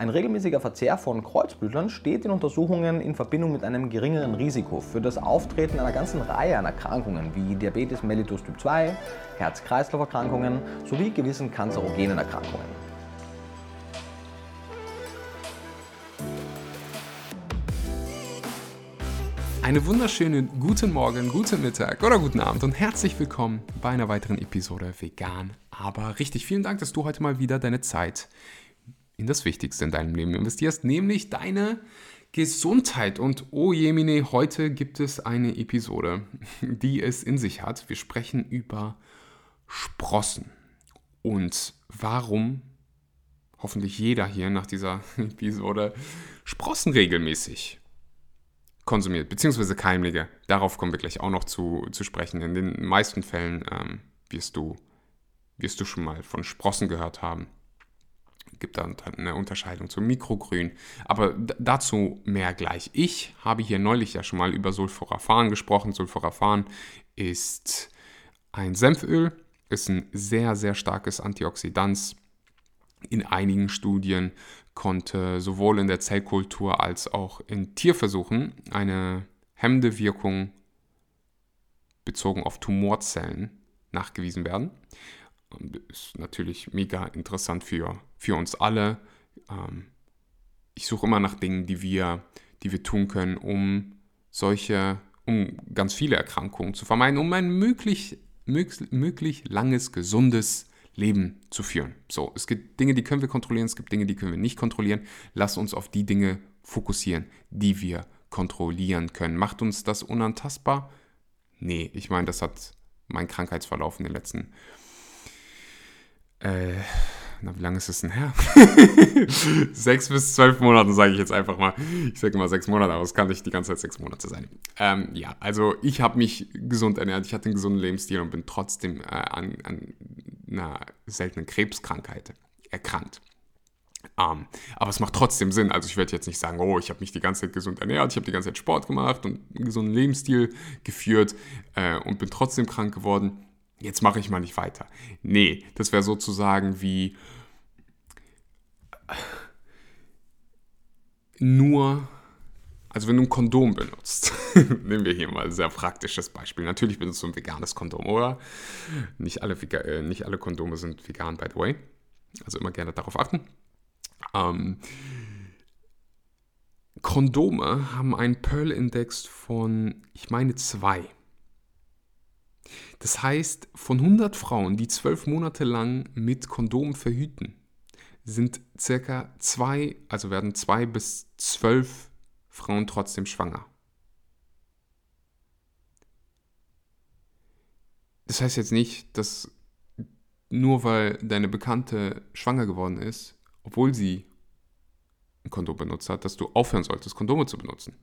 Ein regelmäßiger Verzehr von Kreuzblütlern steht in Untersuchungen in Verbindung mit einem geringeren Risiko für das Auftreten einer ganzen Reihe an Erkrankungen wie Diabetes mellitus Typ 2, Herz-Kreislauf-Erkrankungen sowie gewissen kanzerogenen Erkrankungen. Einen wunderschönen guten Morgen, guten Mittag oder guten Abend und herzlich willkommen bei einer weiteren Episode Vegan. Aber richtig vielen Dank, dass du heute mal wieder deine Zeit in das Wichtigste in deinem Leben investierst, nämlich deine Gesundheit. Und oh jemine, heute gibt es eine Episode, die es in sich hat. Wir sprechen über Sprossen und warum hoffentlich jeder hier nach dieser Episode Sprossen regelmäßig konsumiert, beziehungsweise keimlige. Darauf kommen wir gleich auch noch zu, zu sprechen. In den meisten Fällen ähm, wirst, du, wirst du schon mal von Sprossen gehört haben. Gibt da eine Unterscheidung zum Mikrogrün. Aber dazu mehr gleich. Ich habe hier neulich ja schon mal über Sulforaphan gesprochen. Sulforaphan ist ein Senföl, ist ein sehr, sehr starkes Antioxidant. In einigen Studien konnte sowohl in der Zellkultur als auch in Tierversuchen eine hemmende Wirkung bezogen auf Tumorzellen nachgewiesen werden. Ist natürlich mega interessant für, für uns alle. Ähm, ich suche immer nach Dingen, die wir, die wir tun können, um solche, um ganz viele Erkrankungen zu vermeiden, um ein möglich, möglich, möglich langes, gesundes Leben zu führen. So, es gibt Dinge, die können wir kontrollieren, es gibt Dinge, die können wir nicht kontrollieren. Lass uns auf die Dinge fokussieren, die wir kontrollieren können. Macht uns das unantastbar? Nee, ich meine, das hat mein Krankheitsverlauf in den letzten äh, na, wie lange ist es denn her? sechs bis zwölf Monate, sage ich jetzt einfach mal. Ich sage mal sechs Monate, aber es kann nicht die ganze Zeit sechs Monate sein. Ähm, ja, also ich habe mich gesund ernährt, ich hatte einen gesunden Lebensstil und bin trotzdem äh, an, an einer seltenen Krebskrankheit erkrankt. Ähm, aber es macht trotzdem Sinn. Also ich werde jetzt nicht sagen, oh, ich habe mich die ganze Zeit gesund ernährt, ich habe die ganze Zeit Sport gemacht und einen gesunden Lebensstil geführt äh, und bin trotzdem krank geworden jetzt mache ich mal nicht weiter. Nee, das wäre sozusagen wie nur, also wenn du ein Kondom benutzt, nehmen wir hier mal ein sehr praktisches Beispiel. Natürlich benutzt du ein veganes Kondom, oder? Nicht alle, äh, nicht alle Kondome sind vegan, by the way. Also immer gerne darauf achten. Ähm, Kondome haben einen Pearl-Index von, ich meine, zwei. Das heißt, von 100 Frauen, die zwölf Monate lang mit Kondom verhüten, sind circa zwei, also werden zwei bis zwölf Frauen trotzdem schwanger. Das heißt jetzt nicht, dass nur weil deine Bekannte schwanger geworden ist, obwohl sie ein Kondom benutzt hat, dass du aufhören solltest, Kondome zu benutzen.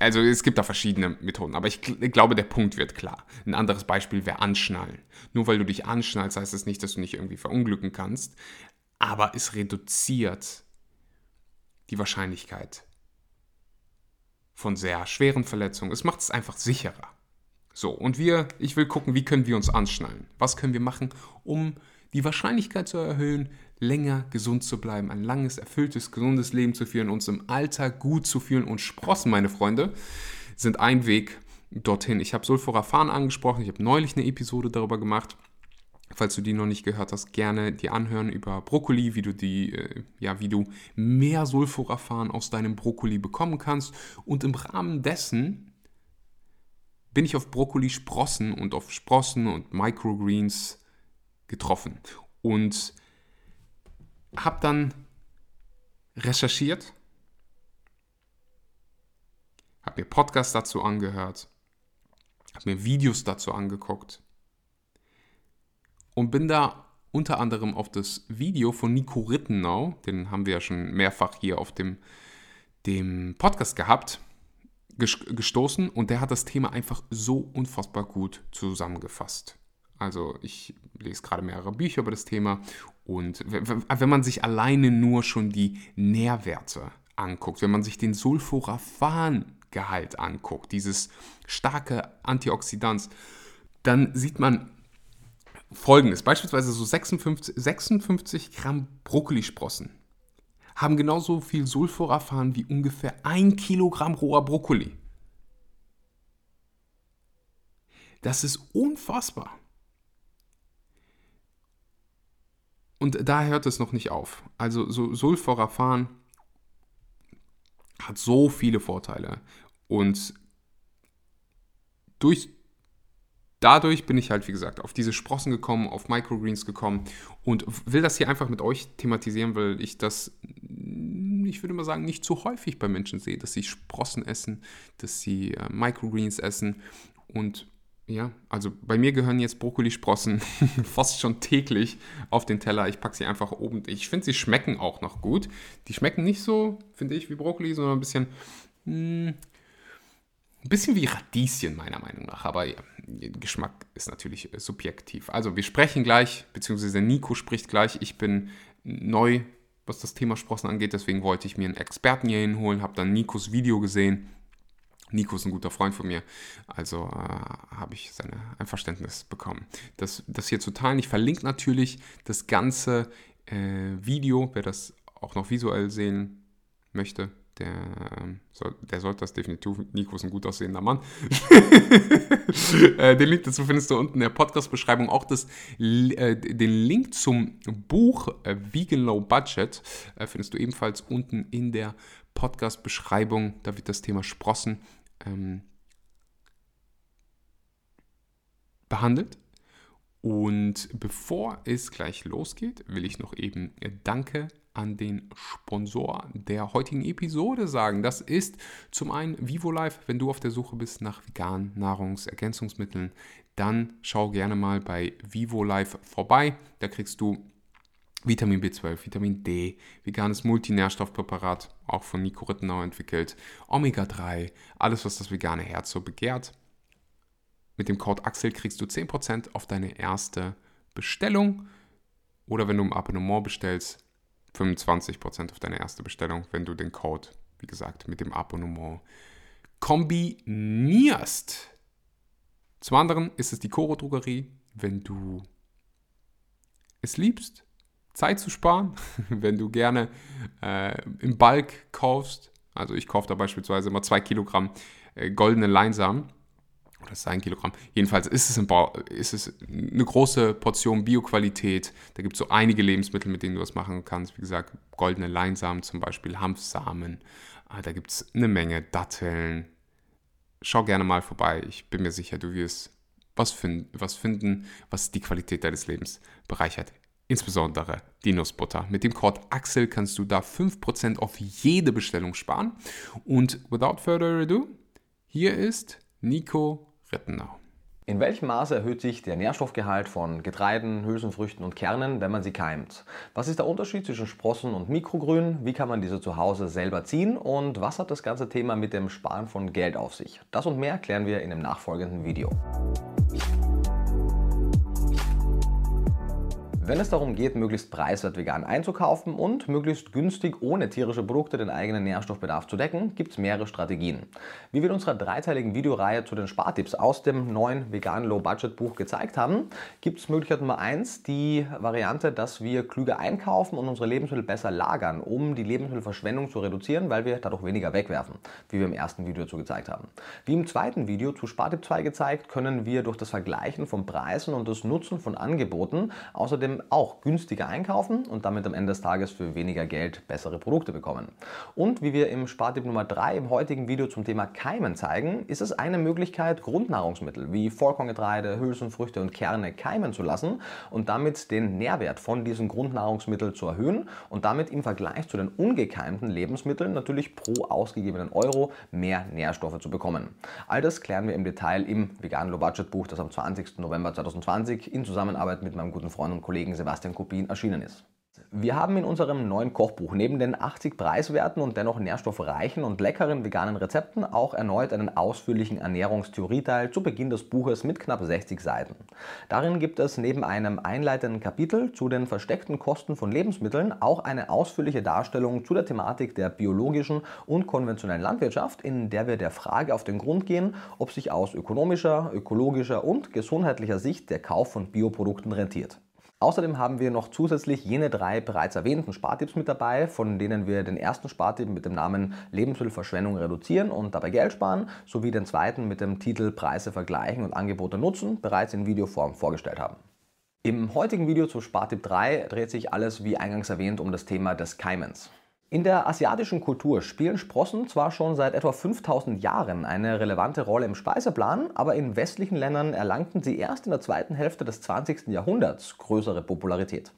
Also es gibt da verschiedene Methoden, aber ich, glaube, der Punkt wird klar. Ein anderes Beispiel wäre Anschnallen. Nur weil du dich anschnallst, heißt es das nicht, dass du nicht irgendwie verunglücken kannst, aber es reduziert die Wahrscheinlichkeit von sehr schweren Verletzungen. Es macht es einfach sicherer. So, und wir, ich will gucken, wie können wir uns anschnallen? Was können wir machen, um die Wahrscheinlichkeit zu erhöhen, länger gesund zu bleiben, ein langes, erfülltes, gesundes Leben zu führen, uns im Alter gut zu fühlen und Sprossen, meine Freunde, sind ein Weg dorthin. Ich habe Sulforaphan angesprochen, ich habe neulich eine Episode darüber gemacht. Falls du die noch nicht gehört hast, gerne die anhören über Brokkoli, wie du die, äh, ja, wie du mehr Sulforaphan aus deinem Brokkoli bekommen kannst. Und im Rahmen dessen bin ich auf Brokkoli-Sprossen und auf Sprossen und Microgreens getroffen. Und habe dann recherchiert, habe mir Podcasts dazu angehört, habe mir Videos dazu angeguckt und bin da unter anderem auf das Video von Nico Rittenau, den haben wir ja schon mehrfach hier auf dem, dem Podcast gehabt, gestoßen und der hat das Thema einfach so unfassbar gut zusammengefasst. Also ich lese gerade mehrere Bücher über das Thema und wenn man sich alleine nur schon die Nährwerte anguckt, wenn man sich den Sulforaphan-Gehalt anguckt, dieses starke Antioxidant, dann sieht man folgendes. Beispielsweise so 56, 56 Gramm Brokkolisprossen haben genauso viel Sulforaphan wie ungefähr ein Kilogramm roher Brokkoli. Das ist unfassbar. Und da hört es noch nicht auf. Also so Sulforaphan hat so viele Vorteile. Und durch, dadurch bin ich halt, wie gesagt, auf diese Sprossen gekommen, auf Microgreens gekommen und will das hier einfach mit euch thematisieren, weil ich das, ich würde mal sagen, nicht zu häufig bei Menschen sehe, dass sie Sprossen essen, dass sie äh, Microgreens essen und ja, also bei mir gehören jetzt Brokkolisprossen fast schon täglich auf den Teller. Ich packe sie einfach oben. Ich finde, sie schmecken auch noch gut. Die schmecken nicht so, finde ich, wie Brokkoli, sondern ein bisschen, hm, ein bisschen wie Radieschen, meiner Meinung nach. Aber ja, Geschmack ist natürlich subjektiv. Also wir sprechen gleich, beziehungsweise Nico spricht gleich. Ich bin neu, was das Thema Sprossen angeht. Deswegen wollte ich mir einen Experten hier hinholen, habe dann Nikos Video gesehen Nico ist ein guter Freund von mir, also äh, habe ich sein Einverständnis bekommen. Das, das hier zu teilen, ich verlinke natürlich das ganze äh, Video, wer das auch noch visuell sehen möchte, der, ähm, soll, der sollte das definitiv. Nico ist ein gut aussehender Mann. äh, den Link dazu findest du unten in der Podcast-Beschreibung. Auch das, äh, den Link zum Buch äh, Vegan Low Budget findest du ebenfalls unten in der Podcast-Beschreibung. Da wird das Thema Sprossen ähm, behandelt. Und bevor es gleich losgeht, will ich noch eben Danke an den Sponsor der heutigen Episode sagen. Das ist zum einen VivoLife. Wenn du auf der Suche bist nach veganen Nahrungsergänzungsmitteln, dann schau gerne mal bei VivoLife vorbei. Da kriegst du Vitamin B12, Vitamin D, veganes Multinährstoffpräparat, auch von Nico Rittenau entwickelt, Omega-3, alles, was das vegane Herz so begehrt. Mit dem Code Axel kriegst du 10% auf deine erste Bestellung oder wenn du im Abonnement bestellst, 25% auf deine erste Bestellung, wenn du den Code, wie gesagt, mit dem Abonnement kombinierst. Zum anderen ist es die Coro Drogerie, wenn du es liebst, Zeit zu sparen, wenn du gerne äh, im Bulk kaufst. Also ich kaufe da beispielsweise immer zwei Kilogramm äh, goldene Leinsamen. Oder ist ein Kilogramm. Jedenfalls ist es, ein ist es eine große Portion Bioqualität. Da gibt es so einige Lebensmittel, mit denen du das machen kannst. Wie gesagt, goldene Leinsamen zum Beispiel, Hanfsamen. Ah, da gibt es eine Menge Datteln. Schau gerne mal vorbei. Ich bin mir sicher, du wirst was, find, was finden, was die Qualität deines Lebens bereichert insbesondere die Nussbutter. Mit dem Code Axel kannst du da 5% auf jede Bestellung sparen. Und without further ado, hier ist Nico Rittenau. In welchem Maße erhöht sich der Nährstoffgehalt von Getreiden, Hülsenfrüchten und Kernen, wenn man sie keimt? Was ist der Unterschied zwischen Sprossen und Mikrogrün? Wie kann man diese zu Hause selber ziehen? Und was hat das ganze Thema mit dem Sparen von Geld auf sich? Das und mehr klären wir in dem nachfolgenden Video. Wenn es darum geht, möglichst preiswert vegan einzukaufen und möglichst günstig ohne tierische Produkte den eigenen Nährstoffbedarf zu decken, gibt es mehrere Strategien. Wie wir in unserer dreiteiligen Videoreihe zu den Spartipps aus dem neuen vegan Low Budget Buch gezeigt haben, gibt es Möglichkeit Nummer 1 die Variante, dass wir klüger einkaufen und unsere Lebensmittel besser lagern, um die Lebensmittelverschwendung zu reduzieren, weil wir dadurch weniger wegwerfen, wie wir im ersten Video dazu gezeigt haben. Wie im zweiten Video zu Spartipp 2 gezeigt, können wir durch das Vergleichen von Preisen und das Nutzen von Angeboten außerdem auch günstiger einkaufen und damit am Ende des Tages für weniger Geld bessere Produkte bekommen. Und wie wir im Spartipp Nummer 3 im heutigen Video zum Thema Keimen zeigen, ist es eine Möglichkeit, Grundnahrungsmittel wie Vollkorngetreide, Hülsenfrüchte und Kerne keimen zu lassen und damit den Nährwert von diesen Grundnahrungsmitteln zu erhöhen und damit im Vergleich zu den ungekeimten Lebensmitteln natürlich pro ausgegebenen Euro mehr Nährstoffe zu bekommen. All das klären wir im Detail im Vegan Low Budget Buch, das am 20. November 2020 in Zusammenarbeit mit meinem guten Freund und Kollegen Kollegen Sebastian Kopin erschienen ist. Wir haben in unserem neuen Kochbuch neben den 80 preiswerten und dennoch nährstoffreichen und leckeren veganen Rezepten auch erneut einen ausführlichen Ernährungstheorieteil zu Beginn des Buches mit knapp 60 Seiten. Darin gibt es neben einem einleitenden Kapitel zu den versteckten Kosten von Lebensmitteln auch eine ausführliche Darstellung zu der Thematik der biologischen und konventionellen Landwirtschaft, in der wir der Frage auf den Grund gehen, ob sich aus ökonomischer, ökologischer und gesundheitlicher Sicht der Kauf von Bioprodukten rentiert. Außerdem haben wir noch zusätzlich jene drei bereits erwähnten Spartipps mit dabei, von denen wir den ersten Spartipp mit dem Namen Lebensmittelverschwendung reduzieren und dabei Geld sparen, sowie den zweiten mit dem Titel Preise vergleichen und Angebote nutzen bereits in Videoform vorgestellt haben. Im heutigen Video zu Spartipp 3 dreht sich alles wie eingangs erwähnt um das Thema des Keimens. In der asiatischen Kultur spielen Sprossen zwar schon seit etwa 5000 Jahren eine relevante Rolle im Speiseplan, aber in westlichen Ländern erlangten sie erst in der zweiten Hälfte des 20. Jahrhunderts größere Popularität.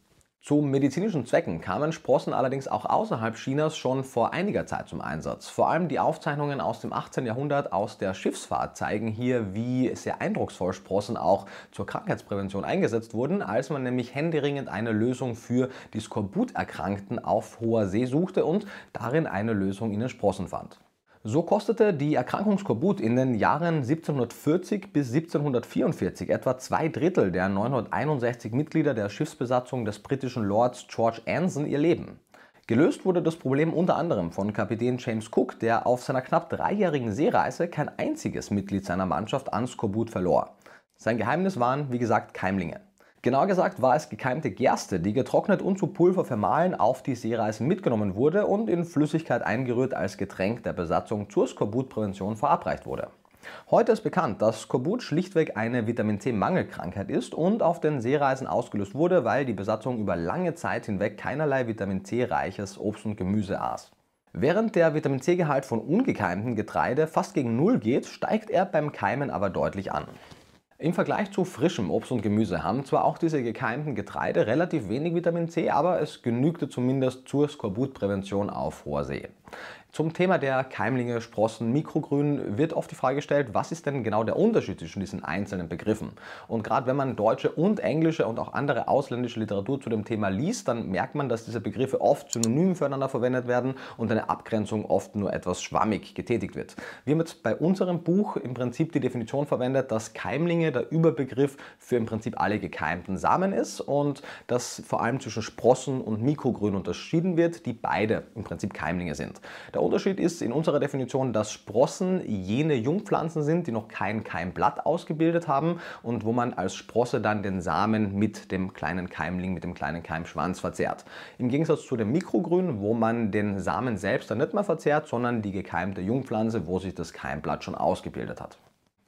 Zu medizinischen Zwecken kamen Sprossen allerdings auch außerhalb Chinas schon vor einiger Zeit zum Einsatz. Vor allem die Aufzeichnungen aus dem 18. Jahrhundert aus der Schiffsfahrt zeigen hier, wie sehr eindrucksvoll Sprossen auch zur Krankheitsprävention eingesetzt wurden, als man nämlich händeringend eine Lösung für die Skorbuterkrankten auf hoher See suchte und darin eine Lösung in den Sprossen fand. So kostete die Erkrankung Skorbut in den Jahren 1740 bis 1744 etwa zwei Drittel der 961 Mitglieder der Schiffsbesatzung des britischen Lords George Anson ihr Leben. Gelöst wurde das Problem unter anderem von Kapitän James Cook, der auf seiner knapp dreijährigen Seereise kein einziges Mitglied seiner Mannschaft an Skorbut verlor. Sein Geheimnis waren, wie gesagt, Keimlinge. Genauer gesagt war es gekeimte Gerste, die getrocknet und zu Pulver vermahlen auf die Seereisen mitgenommen wurde und in Flüssigkeit eingerührt als Getränk der Besatzung zur Skorbutprävention verabreicht wurde. Heute ist bekannt, dass Skorbut schlichtweg eine Vitamin C-Mangelkrankheit ist und auf den Seereisen ausgelöst wurde, weil die Besatzung über lange Zeit hinweg keinerlei Vitamin C-reiches Obst und Gemüse aß. Während der Vitamin C-Gehalt von ungekeimtem Getreide fast gegen Null geht, steigt er beim Keimen aber deutlich an. Im Vergleich zu frischem Obst und Gemüse haben zwar auch diese gekeimten Getreide relativ wenig Vitamin C, aber es genügte zumindest zur Skorbutprävention auf hoher See. Zum Thema der Keimlinge, Sprossen, Mikrogrün wird oft die Frage gestellt, was ist denn genau der Unterschied zwischen diesen einzelnen Begriffen? Und gerade wenn man deutsche und englische und auch andere ausländische Literatur zu dem Thema liest, dann merkt man, dass diese Begriffe oft synonym füreinander verwendet werden und eine Abgrenzung oft nur etwas schwammig getätigt wird. Wir haben jetzt bei unserem Buch im Prinzip die Definition verwendet, dass Keimlinge der Überbegriff für im Prinzip alle gekeimten Samen ist und dass vor allem zwischen Sprossen und Mikrogrün unterschieden wird, die beide im Prinzip Keimlinge sind. Der der Unterschied ist in unserer Definition, dass Sprossen jene Jungpflanzen sind, die noch kein Keimblatt ausgebildet haben und wo man als Sprosse dann den Samen mit dem kleinen Keimling, mit dem kleinen Keimschwanz verzehrt. Im Gegensatz zu dem Mikrogrün, wo man den Samen selbst dann nicht mehr verzehrt, sondern die gekeimte Jungpflanze, wo sich das Keimblatt schon ausgebildet hat.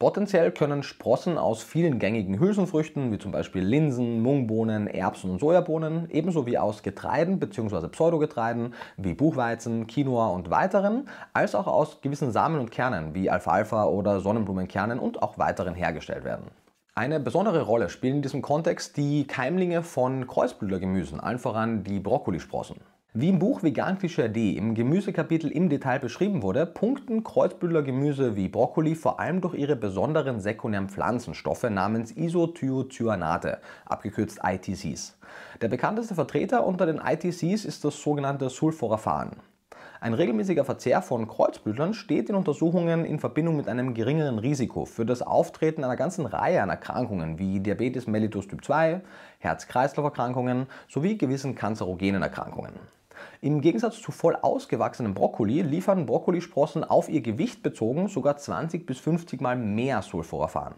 Potenziell können Sprossen aus vielen gängigen Hülsenfrüchten, wie zum Beispiel Linsen, Mungbohnen, Erbsen und Sojabohnen, ebenso wie aus Getreiden bzw. Pseudogetreiden wie Buchweizen, Quinoa und weiteren, als auch aus gewissen Samen und Kernen wie Alfalfa oder Sonnenblumenkernen und auch weiteren hergestellt werden. Eine besondere Rolle spielen in diesem Kontext die Keimlinge von Kreuzblütlergemüsen, allen voran die Brokkolisprossen. Wie im Buch Vegan Klischee D im Gemüsekapitel im Detail beschrieben wurde, punkten Kreuzblütlergemüse wie Brokkoli vor allem durch ihre besonderen sekundären Pflanzenstoffe namens Isothiocyanate, abgekürzt ITCs. Der bekannteste Vertreter unter den ITCs ist das sogenannte Sulforaphan. Ein regelmäßiger Verzehr von Kreuzblütlern steht in Untersuchungen in Verbindung mit einem geringeren Risiko für das Auftreten einer ganzen Reihe an Erkrankungen wie Diabetes mellitus Typ 2, Herz-Kreislauf-Erkrankungen sowie gewissen kanzerogenen Erkrankungen. Im Gegensatz zu voll ausgewachsenem Brokkoli liefern Brokkolisprossen auf ihr Gewicht bezogen sogar 20 bis 50 mal mehr Sulforaphan.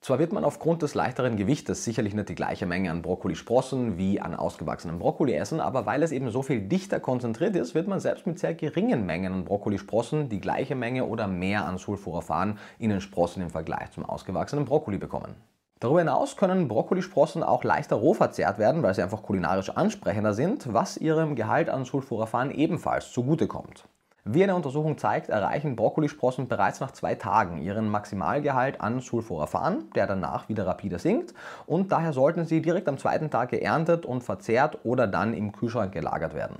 Zwar wird man aufgrund des leichteren Gewichtes sicherlich nicht die gleiche Menge an Brokkolisprossen wie an ausgewachsenem Brokkoli essen, aber weil es eben so viel dichter konzentriert ist, wird man selbst mit sehr geringen Mengen an Brokkolisprossen die gleiche Menge oder mehr an Sulforaphan in den Sprossen im Vergleich zum ausgewachsenen Brokkoli bekommen. Darüber hinaus können Brokkolisprossen auch leichter roh verzehrt werden, weil sie einfach kulinarisch ansprechender sind, was ihrem Gehalt an Sulforaphan ebenfalls zugutekommt. Wie eine Untersuchung zeigt, erreichen Brokkolisprossen bereits nach zwei Tagen ihren Maximalgehalt an Sulforaphan, der danach wieder rapide sinkt und daher sollten sie direkt am zweiten Tag geerntet und verzehrt oder dann im Kühlschrank gelagert werden.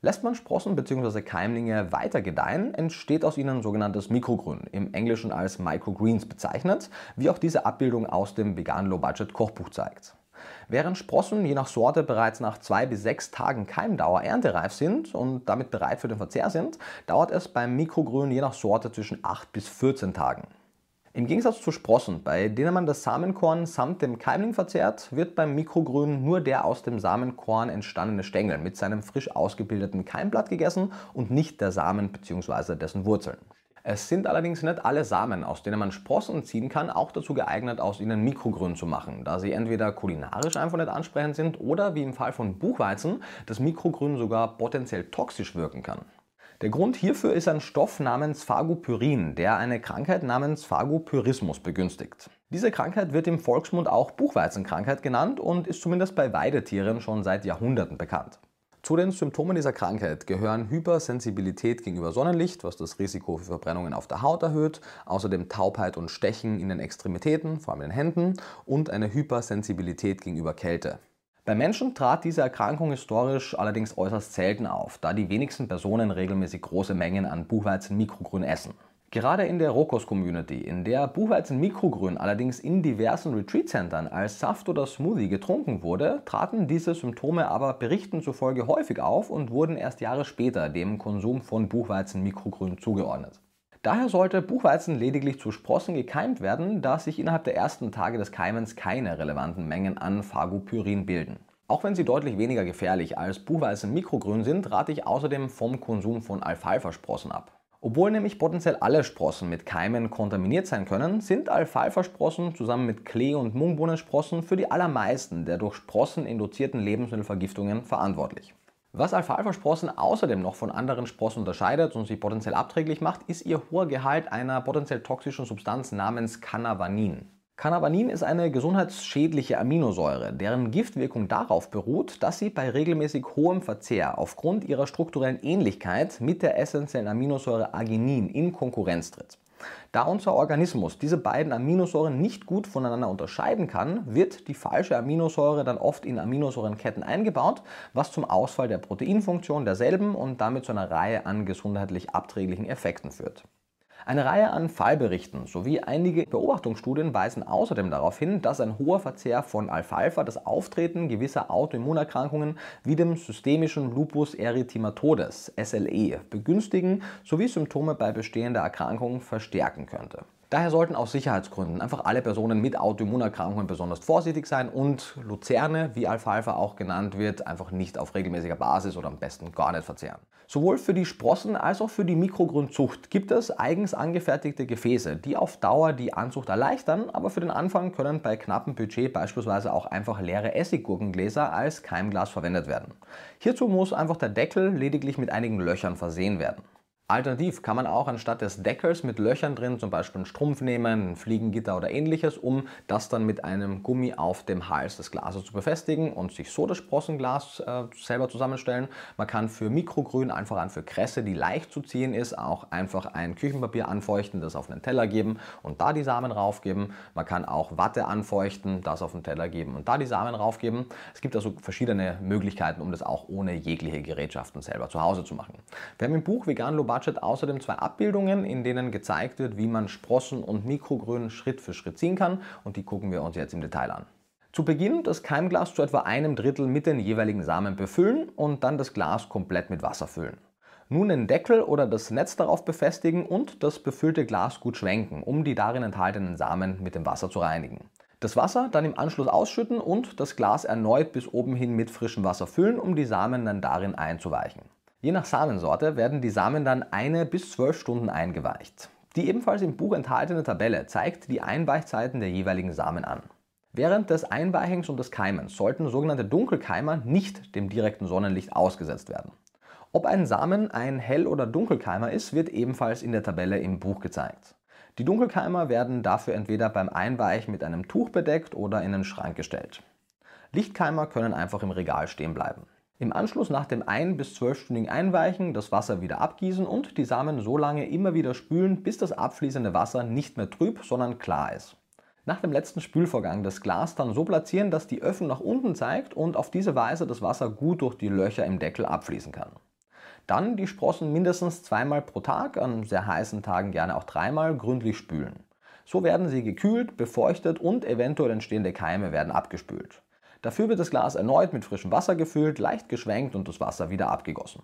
Lässt man Sprossen bzw. Keimlinge weiter gedeihen, entsteht aus ihnen sogenanntes Mikrogrün, im Englischen als Microgreens bezeichnet, wie auch diese Abbildung aus dem Vegan Low Budget Kochbuch zeigt. Während Sprossen je nach Sorte bereits nach zwei bis sechs Tagen Keimdauer erntereif sind und damit bereit für den Verzehr sind, dauert es beim Mikrogrün je nach Sorte zwischen 8 bis 14 Tagen. Im Gegensatz zu Sprossen, bei denen man das Samenkorn samt dem Keimling verzehrt, wird beim Mikrogrün nur der aus dem Samenkorn entstandene Stängel mit seinem frisch ausgebildeten Keimblatt gegessen und nicht der Samen bzw. dessen Wurzeln. Es sind allerdings nicht alle Samen, aus denen man Sprossen ziehen kann, auch dazu geeignet, aus ihnen Mikrogrün zu machen, da sie entweder kulinarisch einfach nicht ansprechend sind oder wie im Fall von Buchweizen das Mikrogrün sogar potenziell toxisch wirken kann. Der Grund hierfür ist ein Stoff namens Phagopyrin, der eine Krankheit namens Phagopyrismus begünstigt. Diese Krankheit wird im Volksmund auch Buchweizenkrankheit genannt und ist zumindest bei Weidetieren schon seit Jahrhunderten bekannt. Zu den Symptomen dieser Krankheit gehören Hypersensibilität gegenüber Sonnenlicht, was das Risiko für Verbrennungen auf der Haut erhöht, außerdem Taubheit und Stechen in den Extremitäten, vor allem in den Händen, und eine Hypersensibilität gegenüber Kälte. Bei Menschen trat diese Erkrankung historisch allerdings äußerst selten auf, da die wenigsten Personen regelmäßig große Mengen an Buchweizen-Mikrogrün essen. Gerade in der Rokos-Community, in der Buchweizen-Mikrogrün allerdings in diversen Retreat-Centern als Saft oder Smoothie getrunken wurde, traten diese Symptome aber Berichten zufolge häufig auf und wurden erst Jahre später dem Konsum von Buchweizen-Mikrogrün zugeordnet. Daher sollte Buchweizen lediglich zu Sprossen gekeimt werden, da sich innerhalb der ersten Tage des Keimens keine relevanten Mengen an Phagopyrin bilden. Auch wenn sie deutlich weniger gefährlich als Buchweizen Mikrogrün sind, rate ich außerdem vom Konsum von Alfalfa-Sprossen ab. Obwohl nämlich potenziell alle Sprossen mit Keimen kontaminiert sein können, sind Alfalfa-Sprossen zusammen mit Klee- und Mungbohnensprossen für die allermeisten der durch Sprossen induzierten Lebensmittelvergiftungen verantwortlich. Was Alfalfa-Sprossen außerdem noch von anderen Sprossen unterscheidet und sie potenziell abträglich macht, ist ihr hoher Gehalt einer potenziell toxischen Substanz namens Cannavanin. Cannavanin ist eine gesundheitsschädliche Aminosäure, deren Giftwirkung darauf beruht, dass sie bei regelmäßig hohem Verzehr aufgrund ihrer strukturellen Ähnlichkeit mit der essentiellen Aminosäure Arginin in Konkurrenz tritt. Da unser Organismus diese beiden Aminosäuren nicht gut voneinander unterscheiden kann, wird die falsche Aminosäure dann oft in Aminosäurenketten eingebaut, was zum Ausfall der Proteinfunktion derselben und damit zu einer Reihe an gesundheitlich abträglichen Effekten führt. Eine Reihe an Fallberichten sowie einige Beobachtungsstudien weisen außerdem darauf hin, dass ein hoher Verzehr von Alfalfa das Auftreten gewisser Autoimmunerkrankungen wie dem systemischen Lupus erythematodes SLE begünstigen sowie Symptome bei bestehender Erkrankung verstärken könnte. Daher sollten aus Sicherheitsgründen einfach alle Personen mit Autoimmunerkrankungen besonders vorsichtig sein und Luzerne, wie Alfalfa auch genannt wird, einfach nicht auf regelmäßiger Basis oder am besten gar nicht verzehren. Sowohl für die Sprossen als auch für die Mikrogrundzucht gibt es eigens angefertigte Gefäße, die auf Dauer die Anzucht erleichtern, aber für den Anfang können bei knappem Budget beispielsweise auch einfach leere Essiggurkengläser als Keimglas verwendet werden. Hierzu muss einfach der Deckel lediglich mit einigen Löchern versehen werden. Alternativ kann man auch anstatt des Deckels mit Löchern drin zum Beispiel einen Strumpf nehmen, ein Fliegengitter oder ähnliches, um das dann mit einem Gummi auf dem Hals des Glases zu befestigen und sich so das Sprossenglas äh, selber zusammenstellen. Man kann für Mikrogrün einfach an für Kresse, die leicht zu ziehen ist, auch einfach ein Küchenpapier anfeuchten, das auf einen Teller geben und da die Samen raufgeben. Man kann auch Watte anfeuchten, das auf den Teller geben und da die Samen raufgeben. Es gibt also verschiedene Möglichkeiten, um das auch ohne jegliche Gerätschaften selber zu Hause zu machen. Wir haben im Buch Vegan Low Budget außerdem zwei Abbildungen, in denen gezeigt wird, wie man Sprossen und Mikrogrün Schritt für Schritt ziehen kann und die gucken wir uns jetzt im Detail an. Zu Beginn das Keimglas zu etwa einem Drittel mit den jeweiligen Samen befüllen und dann das Glas komplett mit Wasser füllen. Nun den Deckel oder das Netz darauf befestigen und das befüllte Glas gut schwenken, um die darin enthaltenen Samen mit dem Wasser zu reinigen. Das Wasser dann im Anschluss ausschütten und das Glas erneut bis oben hin mit frischem Wasser füllen, um die Samen dann darin einzuweichen. Je nach Samensorte werden die Samen dann eine bis zwölf Stunden eingeweicht. Die ebenfalls im Buch enthaltene Tabelle zeigt die Einweichzeiten der jeweiligen Samen an. Während des Einweichens und des Keimens sollten sogenannte Dunkelkeimer nicht dem direkten Sonnenlicht ausgesetzt werden. Ob ein Samen ein Hell- oder Dunkelkeimer ist, wird ebenfalls in der Tabelle im Buch gezeigt. Die Dunkelkeimer werden dafür entweder beim Einweichen mit einem Tuch bedeckt oder in den Schrank gestellt. Lichtkeimer können einfach im Regal stehen bleiben. Im Anschluss nach dem ein- bis zwölfstündigen Einweichen das Wasser wieder abgießen und die Samen so lange immer wieder spülen, bis das abfließende Wasser nicht mehr trüb, sondern klar ist. Nach dem letzten Spülvorgang das Glas dann so platzieren, dass die Öffnung nach unten zeigt und auf diese Weise das Wasser gut durch die Löcher im Deckel abfließen kann. Dann die Sprossen mindestens zweimal pro Tag, an sehr heißen Tagen gerne auch dreimal, gründlich spülen. So werden sie gekühlt, befeuchtet und eventuell entstehende Keime werden abgespült. Dafür wird das Glas erneut mit frischem Wasser gefüllt, leicht geschwenkt und das Wasser wieder abgegossen.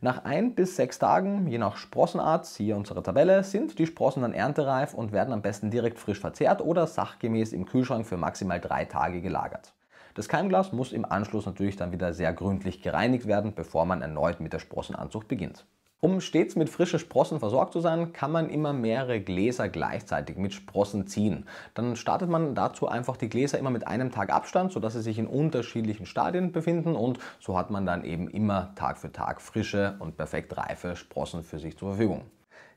Nach ein bis sechs Tagen, je nach Sprossenart, siehe unsere Tabelle, sind die Sprossen dann erntereif und werden am besten direkt frisch verzehrt oder sachgemäß im Kühlschrank für maximal drei Tage gelagert. Das Keimglas muss im Anschluss natürlich dann wieder sehr gründlich gereinigt werden, bevor man erneut mit der Sprossenanzucht beginnt. Um stets mit frischen Sprossen versorgt zu sein, kann man immer mehrere Gläser gleichzeitig mit Sprossen ziehen. Dann startet man dazu einfach die Gläser immer mit einem Tag Abstand, sodass sie sich in unterschiedlichen Stadien befinden und so hat man dann eben immer Tag für Tag frische und perfekt reife Sprossen für sich zur Verfügung.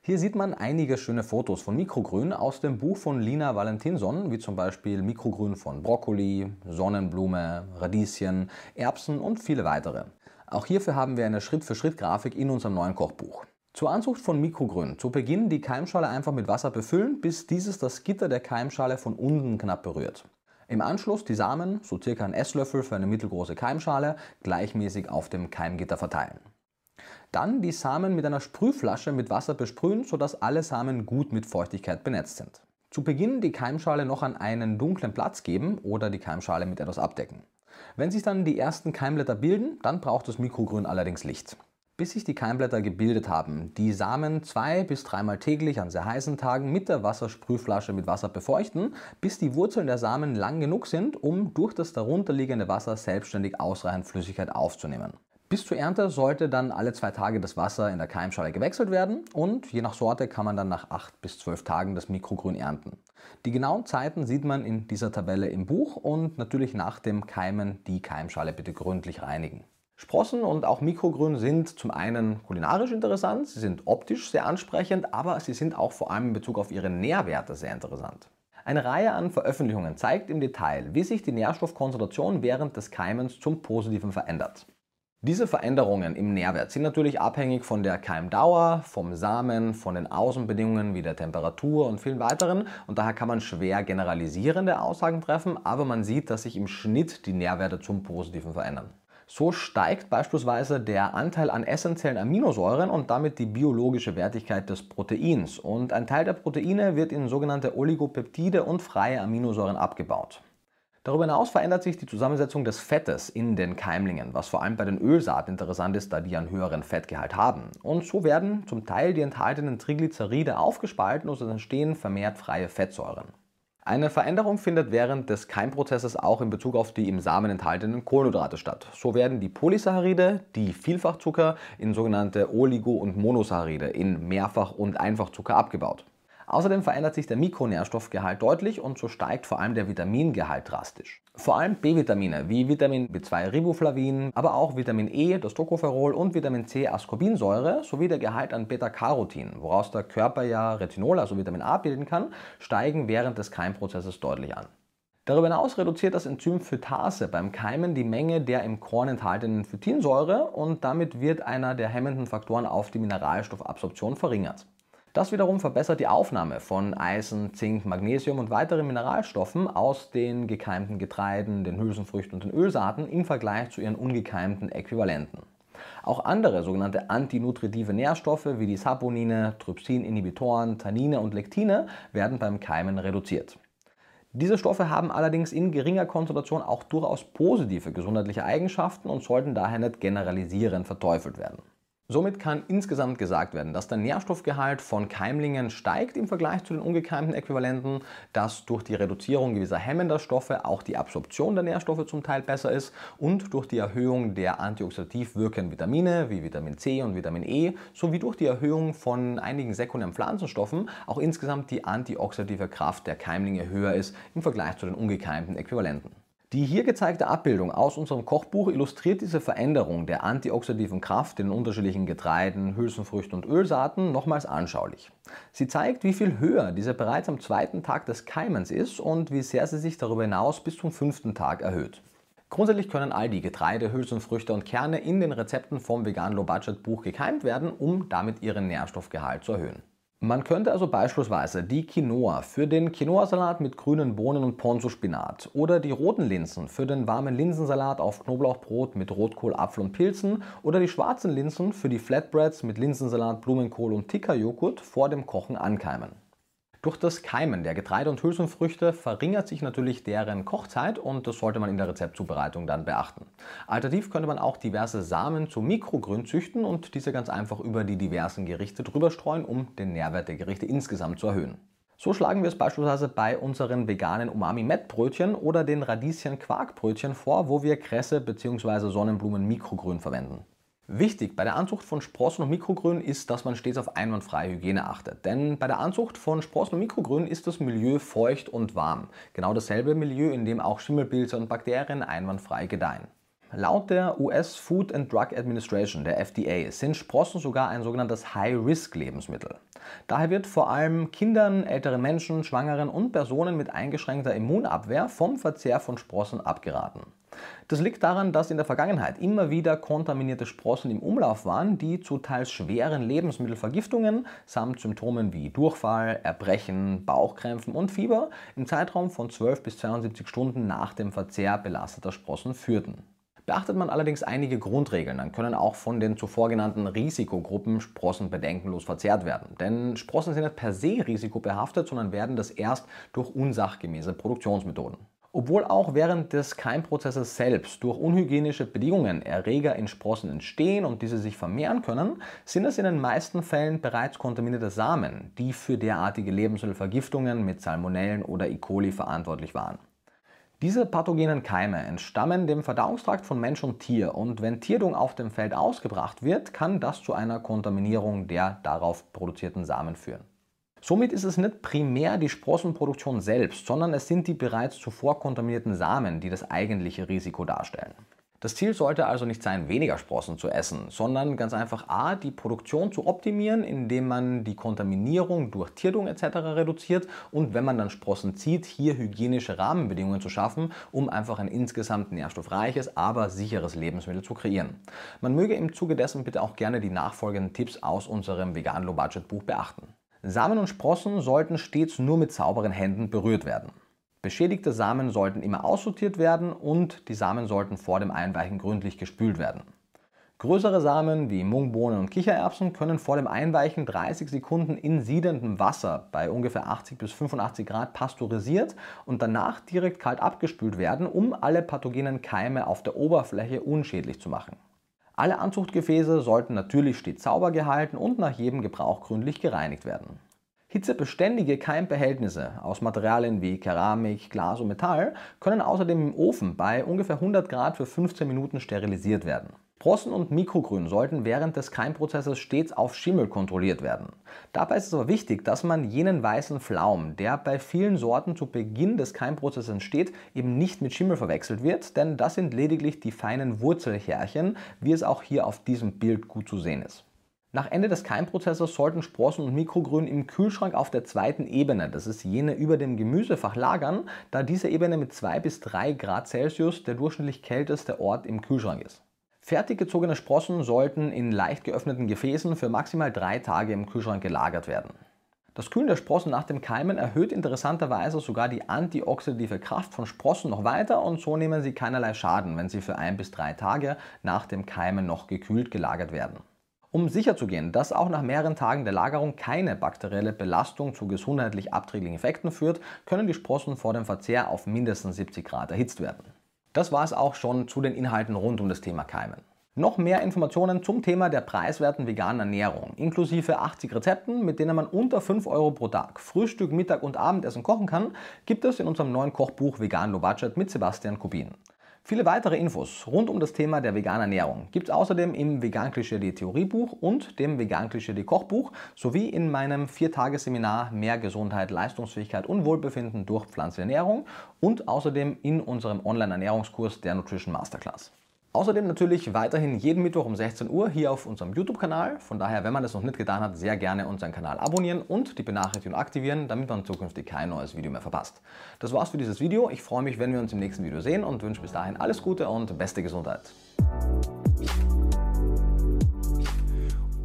Hier sieht man einige schöne Fotos von Mikrogrün aus dem Buch von Lina Valentinson, wie zum Beispiel Mikrogrün von Brokkoli, Sonnenblume, Radieschen, Erbsen und viele weitere. Auch hierfür haben wir eine Schritt-für-Schritt-Grafik in unserem neuen Kochbuch. Zur Anzucht von Mikrogrün. Zu Beginn die Keimschale einfach mit Wasser befüllen, bis dieses das Gitter der Keimschale von unten knapp berührt. Im Anschluss die Samen, so circa ein Esslöffel für eine mittelgroße Keimschale, gleichmäßig auf dem Keimgitter verteilen. Dann die Samen mit einer Sprühflasche mit Wasser besprühen, sodass alle Samen gut mit Feuchtigkeit benetzt sind. Zu Beginn die Keimschale noch an einen dunklen Platz geben oder die Keimschale mit etwas abdecken. Wenn sich dann die ersten Keimblätter bilden, dann braucht das Mikrogrün allerdings Licht. Bis sich die Keimblätter gebildet haben, die Samen zwei bis dreimal täglich an sehr heißen Tagen mit der Wassersprühflasche mit Wasser befeuchten, bis die Wurzeln der Samen lang genug sind, um durch das darunterliegende Wasser selbstständig ausreichend Flüssigkeit aufzunehmen. Bis zur Ernte sollte dann alle zwei Tage das Wasser in der Keimschale gewechselt werden und je nach Sorte kann man dann nach acht bis zwölf Tagen das Mikrogrün ernten. Die genauen Zeiten sieht man in dieser Tabelle im Buch und natürlich nach dem Keimen die Keimschale bitte gründlich reinigen. Sprossen und auch Mikrogrün sind zum einen kulinarisch interessant, sie sind optisch sehr ansprechend, aber sie sind auch vor allem in Bezug auf ihre Nährwerte sehr interessant. Eine Reihe an Veröffentlichungen zeigt im Detail, wie sich die Nährstoffkonzentration während des Keimens zum Positiven verändert. Diese Veränderungen im Nährwert sind natürlich abhängig von der Keimdauer, vom Samen, von den Außenbedingungen wie der Temperatur und vielen weiteren und daher kann man schwer generalisierende Aussagen treffen, aber man sieht, dass sich im Schnitt die Nährwerte zum Positiven verändern. So steigt beispielsweise der Anteil an essentiellen Aminosäuren und damit die biologische Wertigkeit des Proteins und ein Teil der Proteine wird in sogenannte Oligopeptide und freie Aminosäuren abgebaut. Darüber hinaus verändert sich die Zusammensetzung des Fettes in den Keimlingen, was vor allem bei den Ölsaaten interessant ist, da die einen höheren Fettgehalt haben. Und so werden zum Teil die enthaltenen Triglyceride aufgespalten und es entstehen vermehrt freie Fettsäuren. Eine Veränderung findet während des Keimprozesses auch in Bezug auf die im Samen enthaltenen Kohlenhydrate statt. So werden die Polysaccharide, die Vielfachzucker, in sogenannte Oligo- und Monosaccharide, in Mehrfach- und Einfachzucker abgebaut. Außerdem verändert sich der Mikronährstoffgehalt deutlich und so steigt vor allem der Vitamingehalt drastisch. Vor allem B-Vitamine wie Vitamin B2 Riboflavin, aber auch Vitamin E, das Tocopherol und Vitamin C Ascorbinsäure sowie der Gehalt an Beta-Carotin, woraus der Körper ja Retinol, also Vitamin A bilden kann, steigen während des Keimprozesses deutlich an. Darüber hinaus reduziert das Enzym Phytase beim Keimen die Menge der im Korn enthaltenen Phytinsäure und damit wird einer der hemmenden Faktoren auf die Mineralstoffabsorption verringert. Das wiederum verbessert die Aufnahme von Eisen, Zink, Magnesium und weiteren Mineralstoffen aus den gekeimten Getreiden, den Hülsenfrüchten und den Ölsaaten im Vergleich zu ihren ungekeimten Äquivalenten. Auch andere sogenannte antinutritive Nährstoffe wie die Saponine, Trypsin-Inhibitoren, Tannine und Lektine werden beim Keimen reduziert. Diese Stoffe haben allerdings in geringer Konzentration auch durchaus positive gesundheitliche Eigenschaften und sollten daher nicht generalisierend verteufelt werden. Somit kann insgesamt gesagt werden, dass der Nährstoffgehalt von Keimlingen steigt im Vergleich zu den ungekeimten Äquivalenten, dass durch die Reduzierung gewisser hemmender Stoffe auch die Absorption der Nährstoffe zum Teil besser ist und durch die Erhöhung der antioxidativ wirkenden Vitamine wie Vitamin C und Vitamin E sowie durch die Erhöhung von einigen sekundären Pflanzenstoffen auch insgesamt die antioxidative Kraft der Keimlinge höher ist im Vergleich zu den ungekeimten Äquivalenten. Die hier gezeigte Abbildung aus unserem Kochbuch illustriert diese Veränderung der antioxidativen Kraft in unterschiedlichen Getreiden, Hülsenfrüchten und Ölsaaten nochmals anschaulich. Sie zeigt, wie viel höher diese bereits am zweiten Tag des Keimens ist und wie sehr sie sich darüber hinaus bis zum fünften Tag erhöht. Grundsätzlich können all die Getreide, Hülsenfrüchte und Kerne in den Rezepten vom Vegan Low Budget Buch gekeimt werden, um damit ihren Nährstoffgehalt zu erhöhen. Man könnte also beispielsweise die Quinoa für den Quinoa-Salat mit grünen Bohnen und Ponzu-Spinat oder die roten Linsen für den warmen Linsensalat auf Knoblauchbrot mit Rotkohl, Apfel und Pilzen oder die schwarzen Linsen für die Flatbreads mit Linsensalat, Blumenkohl und Tikka-Joghurt vor dem Kochen ankeimen. Durch das Keimen der Getreide- und Hülsenfrüchte verringert sich natürlich deren Kochzeit und das sollte man in der Rezeptzubereitung dann beachten. Alternativ könnte man auch diverse Samen zu Mikrogrün züchten und diese ganz einfach über die diversen Gerichte drüber streuen, um den Nährwert der Gerichte insgesamt zu erhöhen. So schlagen wir es beispielsweise bei unseren veganen Umami-Met-Brötchen oder den Radieschen-Quarkbrötchen vor, wo wir Kresse bzw. Sonnenblumen-Mikrogrün verwenden. Wichtig bei der Anzucht von Sprossen und Mikrogrün ist, dass man stets auf einwandfreie Hygiene achtet. Denn bei der Anzucht von Sprossen und Mikrogrün ist das Milieu feucht und warm. Genau dasselbe Milieu, in dem auch Schimmelpilze und Bakterien einwandfrei gedeihen. Laut der US Food and Drug Administration, der FDA, sind Sprossen sogar ein sogenanntes High-Risk-Lebensmittel. Daher wird vor allem Kindern, älteren Menschen, Schwangeren und Personen mit eingeschränkter Immunabwehr vom Verzehr von Sprossen abgeraten. Das liegt daran, dass in der Vergangenheit immer wieder kontaminierte Sprossen im Umlauf waren, die zu teils schweren Lebensmittelvergiftungen samt Symptomen wie Durchfall, Erbrechen, Bauchkrämpfen und Fieber im Zeitraum von 12 bis 72 Stunden nach dem Verzehr belasteter Sprossen führten. Beachtet man allerdings einige Grundregeln, dann können auch von den zuvor genannten Risikogruppen Sprossen bedenkenlos verzehrt werden. Denn Sprossen sind nicht per se risikobehaftet, sondern werden das erst durch unsachgemäße Produktionsmethoden. Obwohl auch während des Keimprozesses selbst durch unhygienische Bedingungen Erreger in Sprossen entstehen und diese sich vermehren können, sind es in den meisten Fällen bereits kontaminierte Samen, die für derartige Lebensmittelvergiftungen mit Salmonellen oder E. coli verantwortlich waren. Diese pathogenen Keime entstammen dem Verdauungstrakt von Mensch und Tier und wenn Tierdung auf dem Feld ausgebracht wird, kann das zu einer Kontaminierung der darauf produzierten Samen führen. Somit ist es nicht primär die Sprossenproduktion selbst, sondern es sind die bereits zuvor kontaminierten Samen, die das eigentliche Risiko darstellen. Das Ziel sollte also nicht sein, weniger Sprossen zu essen, sondern ganz einfach a, die Produktion zu optimieren, indem man die Kontaminierung durch Tierdung etc. reduziert und wenn man dann Sprossen zieht, hier hygienische Rahmenbedingungen zu schaffen, um einfach ein insgesamt nährstoffreiches, aber sicheres Lebensmittel zu kreieren. Man möge im Zuge dessen bitte auch gerne die nachfolgenden Tipps aus unserem Vegan Low Budget Buch beachten. Samen und Sprossen sollten stets nur mit sauberen Händen berührt werden. Beschädigte Samen sollten immer aussortiert werden und die Samen sollten vor dem Einweichen gründlich gespült werden. Größere Samen wie Mungbohnen und Kichererbsen können vor dem Einweichen 30 Sekunden in siedendem Wasser bei ungefähr 80 bis 85 Grad pasteurisiert und danach direkt kalt abgespült werden, um alle pathogenen Keime auf der Oberfläche unschädlich zu machen. Alle Anzuchtgefäße sollten natürlich stets sauber gehalten und nach jedem Gebrauch gründlich gereinigt werden. Hitzebeständige Keimbehältnisse aus Materialien wie Keramik, Glas und Metall können außerdem im Ofen bei ungefähr 100 Grad für 15 Minuten sterilisiert werden. Sprossen und Mikrogrün sollten während des Keimprozesses stets auf Schimmel kontrolliert werden. Dabei ist es aber wichtig, dass man jenen weißen Flaum, der bei vielen Sorten zu Beginn des Keimprozesses entsteht, eben nicht mit Schimmel verwechselt wird, denn das sind lediglich die feinen Wurzelhärchen, wie es auch hier auf diesem Bild gut zu sehen ist. Nach Ende des Keimprozesses sollten Sprossen und Mikrogrün im Kühlschrank auf der zweiten Ebene, das ist jene über dem Gemüsefach, lagern, da diese Ebene mit 2 bis 3 Grad Celsius der durchschnittlich kälteste Ort im Kühlschrank ist. Fertig gezogene Sprossen sollten in leicht geöffneten Gefäßen für maximal drei Tage im Kühlschrank gelagert werden. Das Kühlen der Sprossen nach dem Keimen erhöht interessanterweise sogar die antioxidative Kraft von Sprossen noch weiter und so nehmen sie keinerlei Schaden, wenn sie für ein bis drei Tage nach dem Keimen noch gekühlt gelagert werden. Um sicherzugehen, dass auch nach mehreren Tagen der Lagerung keine bakterielle Belastung zu gesundheitlich abträglichen Effekten führt, können die Sprossen vor dem Verzehr auf mindestens 70 Grad erhitzt werden. Das war es auch schon zu den Inhalten rund um das Thema Keimen. Noch mehr Informationen zum Thema der preiswerten veganen Ernährung, inklusive 80 Rezepten, mit denen man unter 5 Euro pro Tag Frühstück, Mittag und Abendessen kochen kann, gibt es in unserem neuen Kochbuch Vegan Low Budget mit Sebastian Kubin. Viele weitere Infos rund um das Thema der veganen Ernährung gibt es außerdem im Vegan Klischee Theoriebuch und dem Vegan Klischee Kochbuch sowie in meinem 4-Tages-Seminar Mehr Gesundheit, Leistungsfähigkeit und Wohlbefinden durch pflanzliche und außerdem in unserem Online-Ernährungskurs der Nutrition Masterclass. Außerdem natürlich weiterhin jeden Mittwoch um 16 Uhr hier auf unserem YouTube-Kanal. Von daher, wenn man das noch nicht getan hat, sehr gerne unseren Kanal abonnieren und die Benachrichtigung aktivieren, damit man zukünftig kein neues Video mehr verpasst. Das war's für dieses Video. Ich freue mich, wenn wir uns im nächsten Video sehen und wünsche bis dahin alles Gute und beste Gesundheit.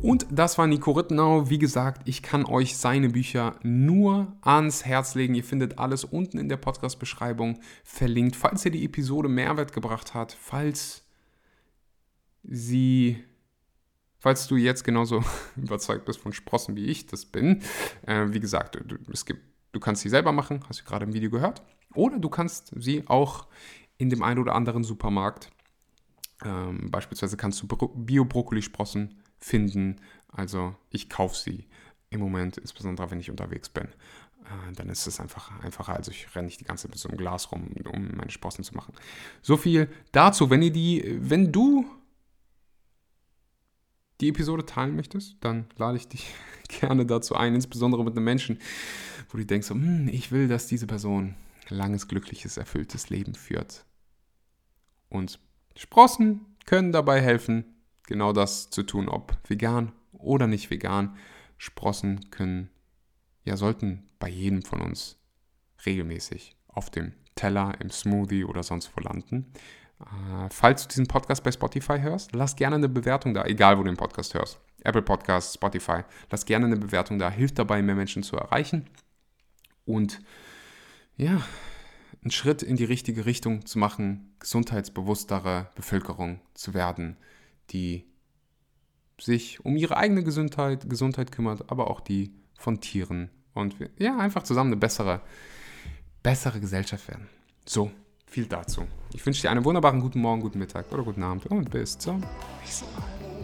Und das war Nico Rittenau. Wie gesagt, ich kann euch seine Bücher nur ans Herz legen. Ihr findet alles unten in der Podcast-Beschreibung verlinkt. Falls ihr die Episode Mehrwert gebracht hat, falls sie, falls du jetzt genauso überzeugt bist von Sprossen, wie ich das bin, äh, wie gesagt, du, es gibt, du kannst sie selber machen, hast du gerade im Video gehört, oder du kannst sie auch in dem einen oder anderen Supermarkt, ähm, beispielsweise kannst du Bio-Brokkoli-Sprossen finden, also ich kaufe sie im Moment, insbesondere wenn ich unterwegs bin äh, dann ist es einfach einfacher. Also ich renne nicht die ganze Zeit mit so einem Glas rum, um meine Sprossen zu machen. So viel dazu. Wenn ihr die, wenn du die Episode teilen möchtest, dann lade ich dich gerne dazu ein, insbesondere mit einem Menschen, wo du denkst, hm, ich will, dass diese Person ein langes, glückliches, erfülltes Leben führt. Und Sprossen können dabei helfen, genau das zu tun, ob vegan oder nicht vegan. Sprossen können, ja, sollten bei jedem von uns regelmäßig auf dem Teller, im Smoothie oder sonst wo landen. Äh, falls du diesen Podcast bei Spotify hörst, lass gerne eine Bewertung da, egal wo du den Podcast hörst. Apple Podcasts, Spotify, lass gerne eine Bewertung da, hilft dabei, mehr Menschen zu erreichen. Und ja, einen Schritt in die richtige Richtung zu machen, gesundheitsbewusstere Bevölkerung zu werden, die sich um ihre eigene Gesundheit, Gesundheit kümmert, aber auch die von Tieren. Und ja, einfach zusammen eine bessere, bessere Gesellschaft werden. So, viel dazu. Ich wünsche dir einen wunderbaren guten Morgen, guten Mittag oder guten Abend und bis zum nächsten Mal.